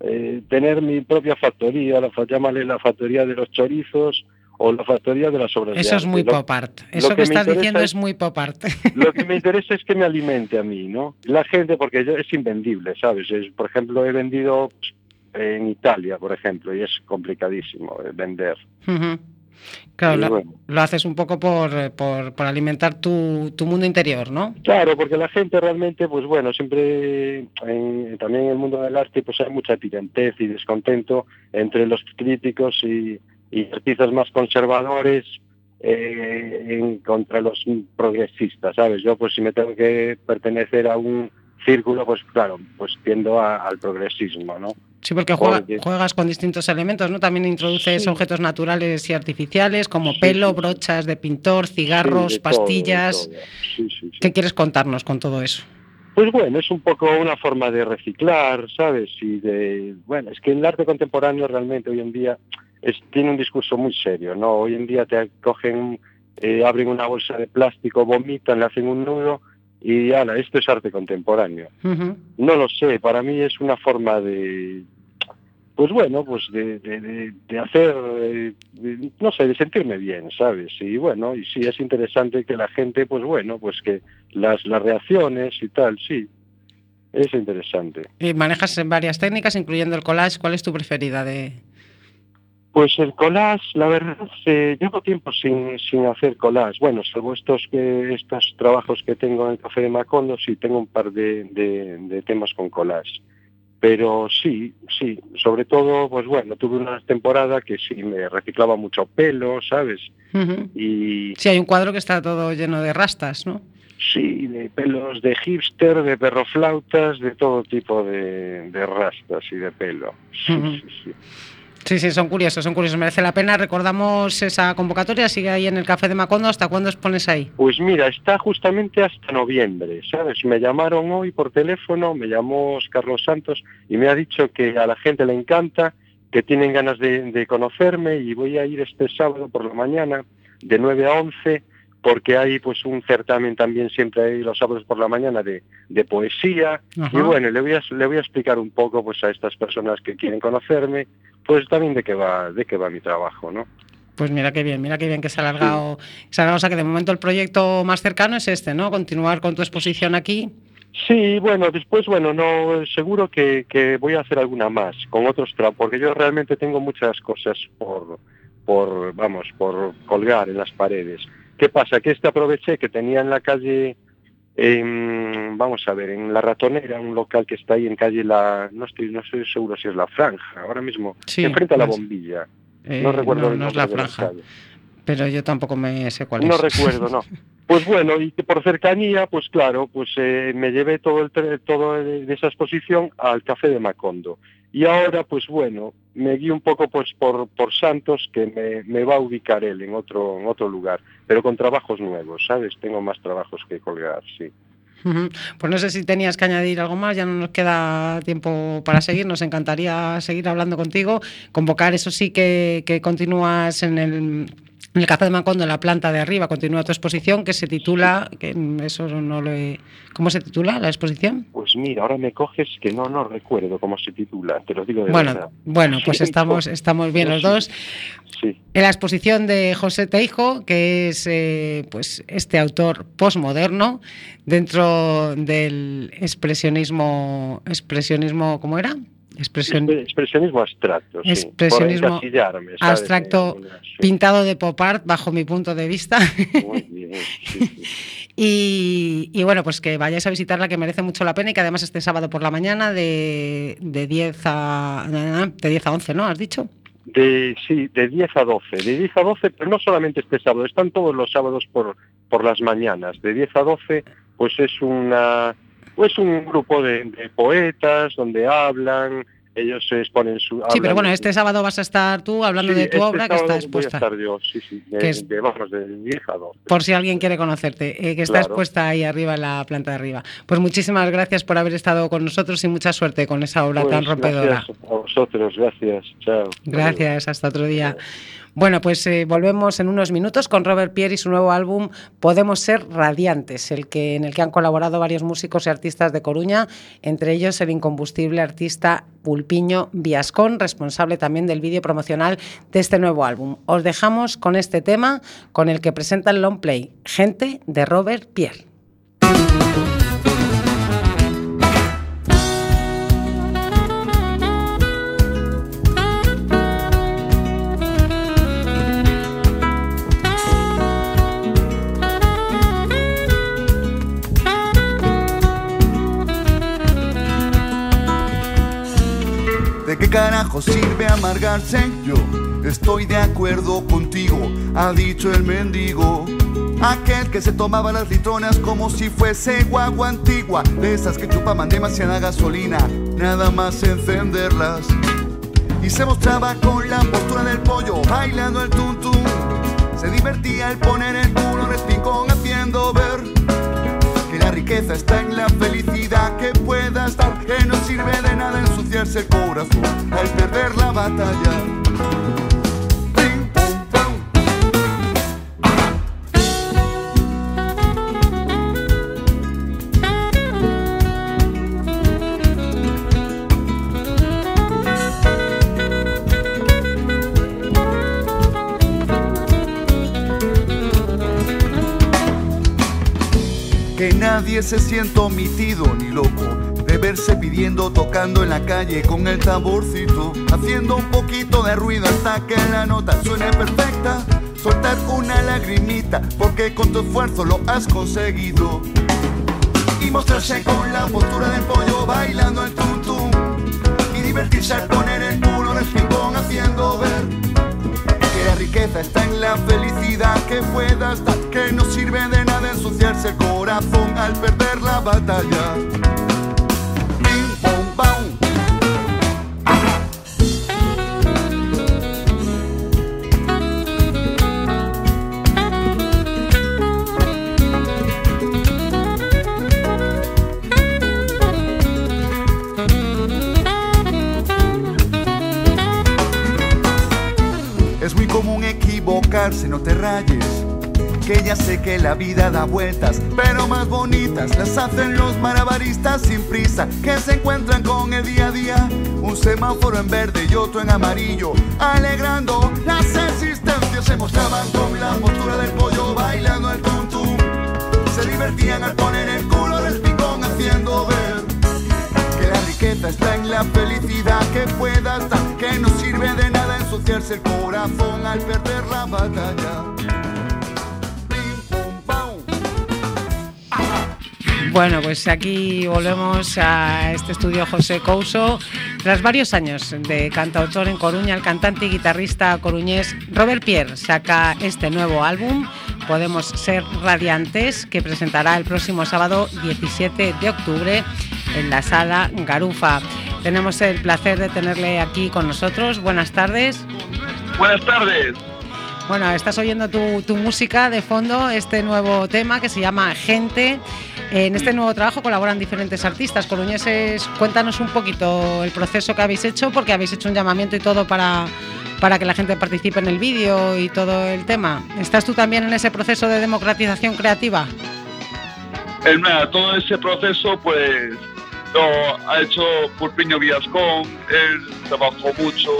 S7: eh, tener mi propia factoría, la, llámale la factoría de los chorizos o la factoría de las obras
S2: Eso
S7: de
S2: es muy
S7: lo,
S2: pop art. Eso que, que estás diciendo es muy pop art.
S7: Lo que me interesa es que me alimente a mí, ¿no? La gente, porque yo, es invendible, ¿sabes? Es, por ejemplo, he vendido en Italia, por ejemplo, y es complicadísimo vender.
S2: Uh -huh. Claro, lo, bueno. lo, haces un poco por, por, por alimentar tu, tu, mundo interior, ¿no?
S7: Claro, porque la gente realmente, pues bueno, siempre, en, también en el mundo del arte, pues hay mucha tirantez y descontento entre los críticos y, y artistas más conservadores eh, en, contra los progresistas, ¿sabes? Yo, pues si me tengo que pertenecer a un círculo, pues claro, pues tiendo a, al progresismo, ¿no?
S2: Sí, porque juega, juegas con distintos elementos, ¿no? También introduces sí. objetos naturales y artificiales como pelo, brochas de pintor, cigarros, de pastillas.
S7: Todo,
S2: ¿Qué quieres contarnos con todo eso?
S7: Pues bueno, es un poco una forma de reciclar, ¿sabes? Y de, bueno, es que el arte contemporáneo realmente hoy en día es, tiene un discurso muy serio, ¿no? Hoy en día te cogen, eh, abren una bolsa de plástico, vomitan, le hacen un nudo y ala, esto es arte contemporáneo.
S2: Uh -huh.
S7: No lo sé, para mí es una forma de, pues bueno, pues de, de, de hacer, eh, de, no sé, de sentirme bien, ¿sabes? Y bueno, y sí es interesante que la gente, pues bueno, pues que las, las reacciones y tal, sí, es interesante.
S2: Y manejas varias técnicas, incluyendo el collage, ¿cuál es tu preferida de...?
S7: Pues el collage, la verdad, eh, llevo tiempo sin, sin hacer collage. Bueno, salvo estos, que, estos trabajos que tengo en el Café de Macondo, sí tengo un par de, de, de, temas con collage. Pero sí, sí, sobre todo, pues bueno, tuve una temporada que sí me reciclaba mucho pelo, ¿sabes?
S2: Uh -huh. Y... Sí, hay un cuadro que está todo lleno de rastas, ¿no?
S7: Sí, de pelos de hipster, de perroflautas, de todo tipo de, de rastas y de pelo. Sí, sí, sí.
S2: Sí, sí, son curiosos, son curiosos, merece la pena. Recordamos esa convocatoria, sigue ahí en el Café de Macondo. ¿Hasta cuándo os pones ahí?
S7: Pues mira, está justamente hasta noviembre, ¿sabes? Me llamaron hoy por teléfono, me llamó Carlos Santos y me ha dicho que a la gente le encanta, que tienen ganas de, de conocerme y voy a ir este sábado por la mañana de 9 a 11 porque hay pues un certamen también siempre ahí los sábados por la mañana de, de poesía
S2: Ajá.
S7: y bueno, le voy, a, le voy a explicar un poco pues a estas personas que quieren conocerme pues también de qué va, de qué va mi trabajo, ¿no?
S2: Pues mira qué bien, mira qué bien que se ha alargado. Se ha alargado, o sea que de momento el proyecto más cercano es este, ¿no? Continuar con tu exposición aquí.
S7: Sí, bueno, después, bueno, no, seguro que, que voy a hacer alguna más con otros trabajos, porque yo realmente tengo muchas cosas por, por, vamos, por colgar en las paredes. ¿Qué pasa? Que este aproveché que tenía en la calle, em, vamos a ver, en La Ratonera, un local que está ahí en calle La, no estoy, no estoy seguro si es La Franja, ahora mismo,
S2: Sí,
S7: enfrente a La bombilla.
S2: Eh,
S7: no recuerdo
S2: no,
S7: el
S2: no es
S7: nombre
S2: la
S7: de la
S2: franja,
S7: calle.
S2: pero yo tampoco me sé cuál
S7: No
S2: es.
S7: recuerdo, no. Pues bueno, y que por cercanía, pues claro, pues eh, me llevé todo el todo de esa exposición al Café de Macondo. Y ahora, pues bueno, me guío un poco pues por, por Santos, que me, me va a ubicar él en otro, en otro lugar, pero con trabajos nuevos, ¿sabes? Tengo más trabajos que colgar, sí.
S2: Pues no sé si tenías que añadir algo más, ya no nos queda tiempo para seguir, nos encantaría seguir hablando contigo, convocar, eso sí que, que continúas en el, en el Café de Macondo, en la planta de arriba, continúa tu exposición que se titula, que eso no lo he- ¿cómo se titula la exposición?
S7: Pues mira, ahora me coges que no, no recuerdo cómo se titula, te lo digo de
S2: Bueno,
S7: verdad.
S2: bueno, pues estamos, estamos bien los dos.
S7: Sí.
S2: En la exposición de José Teijo, que es eh, pues este autor posmoderno dentro del expresionismo, expresionismo, ¿cómo era? Expresión,
S7: Expe- Expresionismo abstracto, sí.
S2: Expresionismo
S7: ¿sabes?
S2: abstracto
S7: sí.
S2: pintado de pop art, bajo mi punto de vista.
S7: Muy bien, sí, sí.
S2: Y, y bueno, pues que vayáis a visitarla, que merece mucho la pena y que además este sábado por la mañana de, de 10 a de 10 a 11, ¿no? ¿Has dicho?
S7: De, sí, de 10 a 12. De 10 a 12, pero no solamente este sábado, están todos los sábados por, por las mañanas. De 10 a 12, pues es una pues un grupo de, de poetas donde hablan, ellos se exponen su...
S2: Sí, pero bueno, este sábado vas a estar tú hablando
S7: Sí,
S2: de tu
S7: este
S2: obra que está expuesta.
S7: Voy a estar yo, sí, sí, de,
S2: es-
S7: de- vamos, de 10 a 12.
S2: Por si alguien quiere conocerte, eh, que está
S7: Claro.
S2: expuesta ahí arriba en la planta de arriba. Pues muchísimas gracias por haber estado con nosotros y mucha suerte con esa obra
S7: Pues
S2: tan rompedora.
S7: Gracias a vosotros, gracias. Chao.
S2: Gracias, hasta otro día. Bueno, pues eh, volvemos en unos minutos con Robert Pierre y su nuevo álbum Podemos ser radiantes, el que, en el que han colaborado varios músicos y artistas de Coruña, entre ellos el incombustible artista Pulpiño Viascón, responsable también del vídeo promocional de este nuevo álbum. Os dejamos con este tema con el que presenta el long play, Gente de Robert Pierre.
S8: Carajo sirve amargarse? Yo estoy de acuerdo contigo, ha dicho el mendigo. Aquel que se tomaba las litronas como si fuese guagua antigua, de esas que chupaban demasiada gasolina, nada más encenderlas. Y se mostraba con la postura del pollo, bailando el tuntún. Se divertía al poner el culo en el haciendo ver la riqueza está en la felicidad que pueda estar, que no sirve de nada ensuciarse el corazón al perder la batalla. Nadie se sienta omitido ni loco de verse pidiendo, tocando en la calle con el taborcito, haciendo un poquito de ruido hasta que la nota suene perfecta. Soltar una lagrimita porque con tu esfuerzo lo has conseguido. Y mostrarse con la postura del pollo bailando el tum. Y divertirse al poner el culo en haciendo ver la riqueza está en la felicidad que puedas dar, que no sirve de nada ensuciarse el corazón al perder la batalla. Que ya sé que la vida da vueltas, pero más bonitas las hacen los malabaristas sin prisa, que se encuentran con el día a día. Un semáforo en verde y otro en amarillo, alegrando las existencias. Se mostraban con la postura del pollo bailando el tuntum. Se divertían al poner el culo del picón haciendo ver que la riqueza está en la felicidad que puedas dar, que no sirve de nada ensuciarse el corazón al perder la batalla.
S2: Bueno, pues aquí volvemos a este estudio José Couso. Tras varios años de cantautor en Coruña, el cantante y guitarrista coruñés Robert Pierre saca este nuevo álbum, Podemos Ser Radiantes, que presentará el próximo sábado 17 de octubre en la sala Garufa. Tenemos el placer de tenerle aquí con nosotros. Buenas tardes.
S9: Buenas tardes.
S2: Bueno, estás oyendo tu, tu música de fondo, este nuevo tema que se llama Gente. En este nuevo trabajo colaboran diferentes artistas coruñeses. Cuéntanos un poquito el proceso que habéis hecho, porque habéis hecho un llamamiento y todo para, para que la gente participe en el vídeo y todo el tema. ¿Estás tú también en ese proceso de democratización creativa?
S9: En nada, todo ese proceso, pues lo ha hecho Pulpiño Villascón. Él trabajó mucho,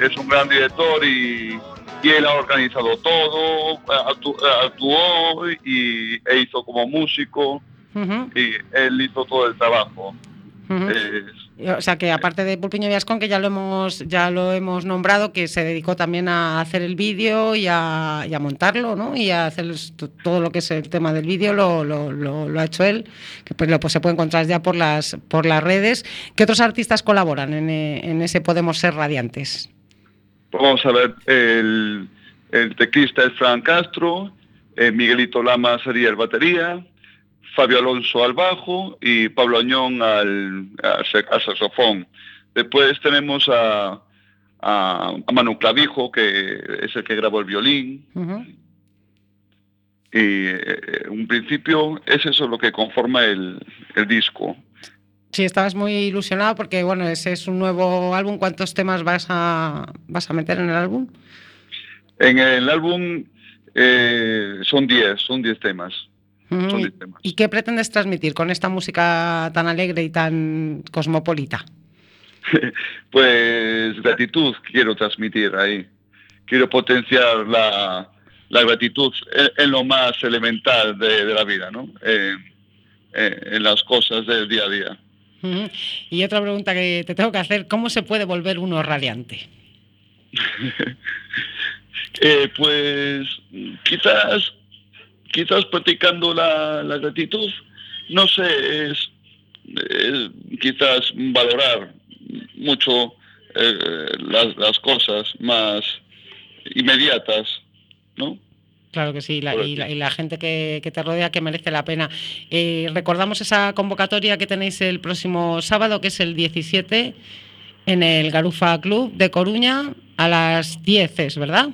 S9: es un gran director y, y él ha organizado todo, actu- actuó y, e hizo como músico y él hizo todo el trabajo.
S2: O sea que aparte de Pulpiño Viascón, que ya lo hemos ya lo hemos nombrado, que se dedicó también a hacer el vídeo y a, y a montarlo, ¿no? Y a hacer todo lo que es el tema del vídeo lo, lo- lo- lo ha hecho él, que pues, lo, pues se puede encontrar ya por las por las redes. ¿Qué otros artistas colaboran en, eh, en ese Podemos ser radiantes?
S9: Vamos a ver, el, el teclista es Fran Castro, eh, Miguelito Lama sería el batería, Fabio Alonso al bajo y Pablo Añón al, al sa- al saxofón. Después tenemos a, a, a Manu Clavijo, que es el que grabó el violín. Y eh, en un principio es eso lo que conforma el, el disco.
S2: Sí, estabas muy ilusionado porque bueno, ese es un nuevo álbum. ¿Cuántos temas vas a vas a meter en el álbum?
S9: En el álbum eh, son 10, son 10 temas.
S2: Ujú.
S9: Son
S2: ¿Y-
S9: 10 temas.
S2: ¿Y qué pretendes transmitir con esta música tan alegre y tan cosmopolita?
S9: Pues gratitud quiero transmitir ahí. Quiero potenciar la, la gratitud en, en lo más elemental de, de la vida, ¿no? Eh, eh, en las cosas del día a día.
S2: Y otra pregunta que te tengo que hacer, ¿cómo se puede volver uno radiante?
S9: Eh, pues quizás, quizás practicando la, gratitud, no sé, es, es quizás valorar mucho eh, las, las cosas más inmediatas, ¿no?
S2: Claro que sí, la- y, la, y la gente que, que te rodea que merece la pena. Eh, recordamos esa convocatoria que tenéis el próximo sábado, que es el 17, en el Garufa Club de Coruña, a las 10, es, ¿verdad?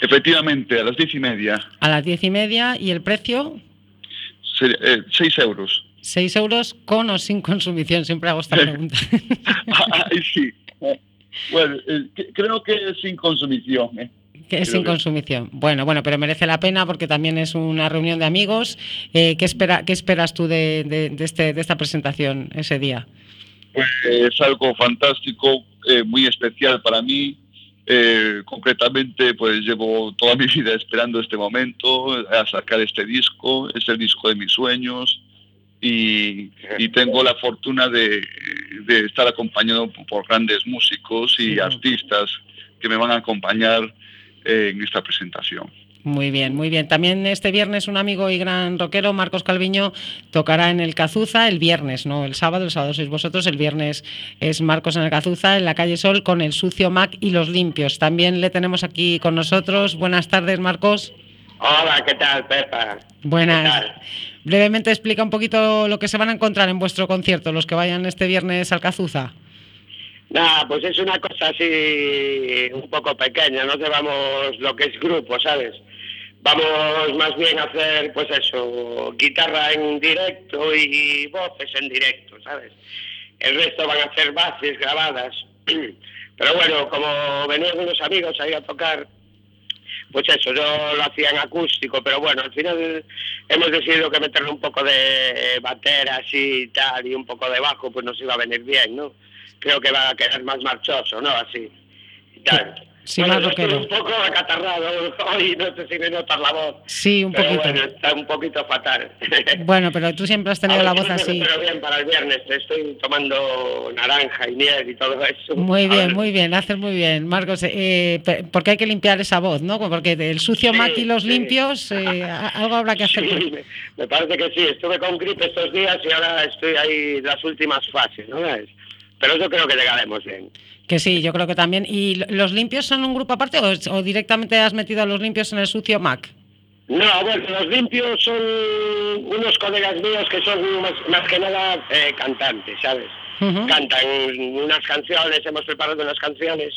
S9: Efectivamente, a las diez y media,
S2: A las 10 y media, y el precio,
S9: se- eh, seis euros.
S2: 6 euros con o sin consumición, siempre hago esta pregunta.
S9: Ay, sí. Bueno, eh, creo que sin consumición. ¿eh?
S2: Que es sin
S9: que-
S2: consumición. Bueno, bueno, pero merece la pena porque también es una reunión de amigos. Eh, ¿qué, espera, ¿Qué esperas tú de, de- de este, de esta presentación ese día?
S9: Pues es algo fantástico, eh, muy especial para mí. Eh, concretamente, pues llevo toda mi vida esperando este momento, a sacar este disco, es el disco de mis sueños y, y tengo la fortuna de, de estar acompañado por grandes músicos y artistas que me van a acompañar en esta presentación.
S2: Muy bien, muy bien. También este viernes un amigo y gran rockero, Marcos Calviño, tocará en el Cazuza el viernes, no el sábado, el sábado sois vosotros, el viernes es Marcos en el Cazuza, en la calle Sol, con el sucio Mac y los limpios. También le tenemos aquí con nosotros. Buenas tardes, Marcos.
S10: Hola, ¿qué tal, Pepa?
S2: Buenas. Brevemente explica un poquito lo que se van a encontrar en vuestro concierto, los que vayan este viernes al Cazuza.
S10: Nada, pues es una cosa así un poco pequeña, no llevamos lo que es grupo, ¿sabes? Vamos más bien a hacer, pues eso, guitarra en directo y voces en directo, ¿sabes? El resto van a hacer bases grabadas. Pero bueno, como venían unos amigos ahí a tocar, pues eso, yo lo hacía en acústico, pero bueno, al final hemos decidido que meterle un poco de batera así y tal, y un poco de bajo, pues nos iba a venir bien, ¿no? Creo que va a quedar más marchoso, ¿no? Así. Y tal.
S2: Sí,
S10: bueno,
S2: más
S10: yo un poco acatarrado hoy, no sé si me notas la voz.
S2: Sí, un
S10: pero
S2: poquito.
S10: bueno, está un poquito fatal.
S2: Bueno, pero tú siempre has tenido
S10: A
S2: la voz así.
S10: recupero bien para el viernes, estoy tomando naranja y miel y todo eso.
S2: Muy bien, muy bien, haces muy bien, Marcos. eh, porque hay que limpiar esa voz, ¿no? Porque el sucio
S10: Sí,
S2: Mac y los
S10: sí.
S2: limpios, eh, algo habrá que hacer.
S10: Sí, me, me parece que sí. Estuve con gripe estos días y ahora estoy ahí en las últimas fases, ¿no ves? Pero yo creo que llegaremos bien.
S2: Que sí, yo creo que también. ¿Y lo- los limpios son un grupo aparte o, directamente has metido a los limpios en el sucio Mac?
S10: No, bueno, los limpios son unos colegas míos que son más, más que nada eh, cantantes, ¿sabes? Cantan unas canciones, hemos preparado unas canciones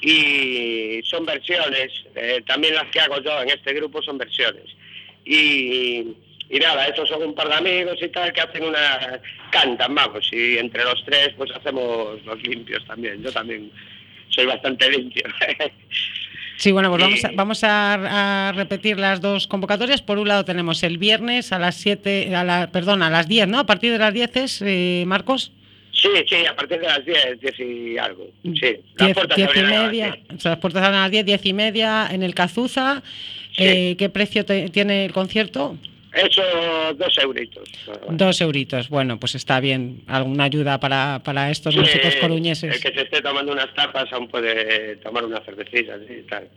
S10: y son versiones. eh, también las que hago yo en este grupo son versiones. Y, y nada, esos son un par de amigos y tal que hacen una... cantan, vamos, y entre los tres pues hacemos los limpios también. Yo también soy bastante limpio.
S2: Sí, bueno, pues vamos, a, vamos a, a repetir las dos convocatorias. Por un lado tenemos el viernes a las 7, a la, perdón, a las 10, ¿no? A partir de las 10 es, eh, Marcos.
S10: Sí, sí, a partir de las 10, 10 y algo. Sí, las
S2: 10,
S10: puertas
S2: 10 y
S10: abrirán a las
S2: media,
S10: 10.
S2: o sea, las puertas abren a las 10, 10 y media en el Cazuza.
S10: Sí.
S2: Eh, ¿Qué precio te- tiene el concierto?
S10: Eso, dos euritos.
S2: Dos euritos. Bueno, pues está bien. Alguna ayuda para, para estos
S10: Sí,
S2: músicos
S10: El
S2: coruñeses.
S10: que se esté tomando unas tapas aún puede tomar una cervecita, y tal.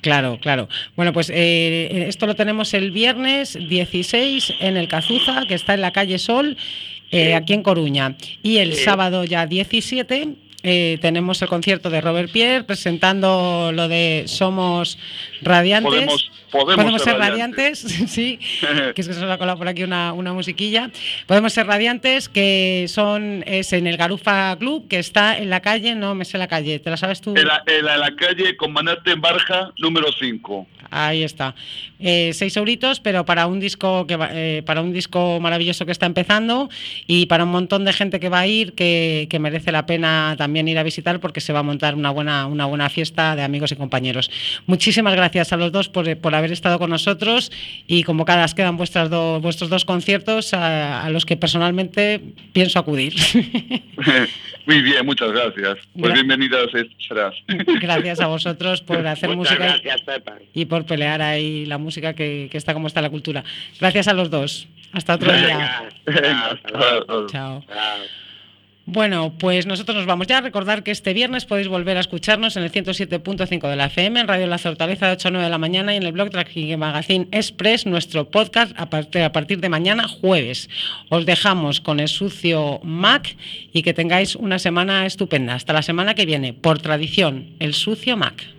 S2: Claro, claro. Bueno, pues eh, esto lo tenemos el viernes 16 en el Cazuza, que está en la calle Sol, eh,
S10: Sí.
S2: aquí en Coruña. Y el
S10: Sí.
S2: sábado ya 17 eh, tenemos el concierto de Robert Pierre presentando lo de Somos Radiantes.
S9: Podemos, podemos,
S2: ser radiantes, sí, que es que se nos ha colado por aquí una, una musiquilla. Podemos ser radiantes, que son es en el Garufa Club, que está en la calle, no me sé la calle, ¿te la sabes tú?
S9: En la, en la- en la calle Comandante en Barja, número 5.
S2: Ahí está. Eh, seis euritos, pero para un disco que va- eh, para un disco maravilloso que está empezando y para un montón de gente que va a ir que, que merece la pena también ir a visitar porque se va a montar una buena, una buena fiesta de amigos y compañeros. Muchísimas gracias a los dos por, por haber estado con nosotros y convocadas quedan vuestras do- vuestros dos conciertos a, a los que personalmente pienso acudir.
S9: Muy bien, muchas gracias. Pues
S2: Gra-
S9: bienvenidas serás.
S2: gracias a vosotros por hacer
S10: Muchas
S2: música. y-
S10: gracias,
S2: y por pelear ahí la música que, que está como está la cultura. Gracias a los dos. Hasta otro día. Chao.
S10: Chao.
S2: Bueno, pues nosotros nos vamos ya. Recordar que este viernes podéis volver a escucharnos en el 107.5 de la FM, en Radio La Fortaleza de 8 a 9 de la mañana y en el blog Tracking Magazine Express, nuestro podcast a a partir de mañana jueves. Os dejamos con el sucio Mac y que tengáis una semana estupenda. Hasta la semana que viene, por tradición, el sucio Mac.